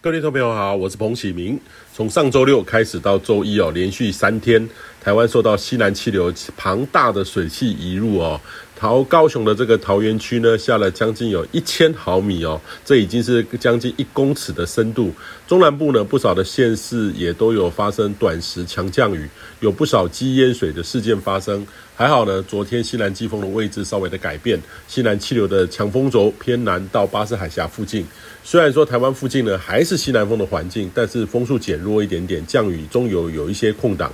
各位听众朋友好，我是彭启明。从上周六开始到周一哦，连续三天，台湾受到西南气流庞大的水汽移入哦，桃高雄的这个桃园区呢，下了将近有一千毫米哦，这已经是将近一公尺的深度。中南部呢，不少的县市也都有发生短时强降雨，有不少积淹水的事件发生。还好呢，昨天西南季风的位置稍微的改变，西南气流的强风轴偏南到巴士海峡附近。虽然说台湾附近呢还是西南风的环境，但是风速减弱一点点，降雨中有有一些空档。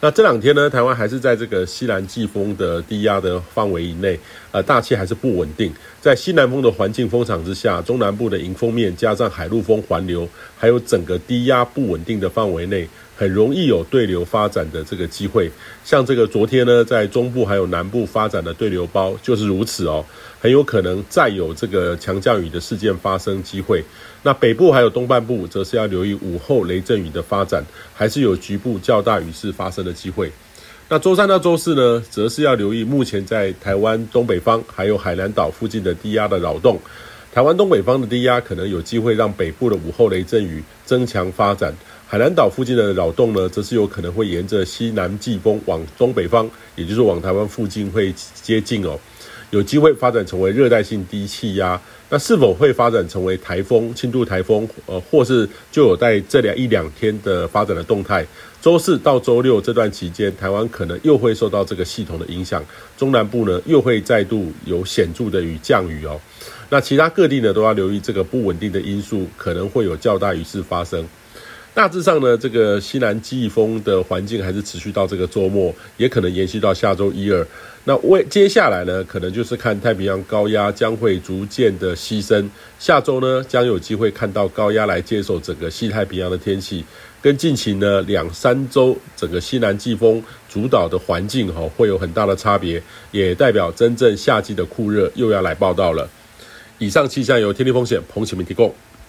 那这两天呢，台湾还是在这个西南季风的低压的范围以内，呃，大气还是不稳定。在西南风的环境风场之下，中南部的迎风面加上海陆风环流，还有整个低压不稳定的范围内。很容易有对流发展的这个机会，像这个昨天呢，在中部还有南部发展的对流包就是如此哦，很有可能再有这个强降雨的事件发生机会。那北部还有东半部，则是要留意午后雷阵雨的发展，还是有局部较大雨势发生的机会。那周三到周四呢，则是要留意目前在台湾东北方还有海南岛附近的低压的扰动。台湾东北方的低压可能有机会让北部的午后雷阵雨增强发展。海南岛附近的扰动呢，则是有可能会沿着西南季风往东北方，也就是往台湾附近会接近哦，有机会发展成为热带性低气压。那是否会发展成为台风、轻度台风，呃，或是就有在这两一两天的发展的动态？周四到周六这段期间，台湾可能又会受到这个系统的影响，中南部呢又会再度有显著的雨降雨哦。那其他各地呢都要留意这个不稳定的因素，可能会有较大雨势发生。大致上呢，这个西南季风的环境还是持续到这个周末，也可能延续到下周一二。那为接下来呢，可能就是看太平洋高压将会逐渐的西伸。下周呢，将有机会看到高压来接手整个西太平洋的天气，跟近期呢两三周整个西南季风主导的环境哈，会有很大的差别，也代表真正夏季的酷热又要来报道了。以上气象由天气风险彭启明提供。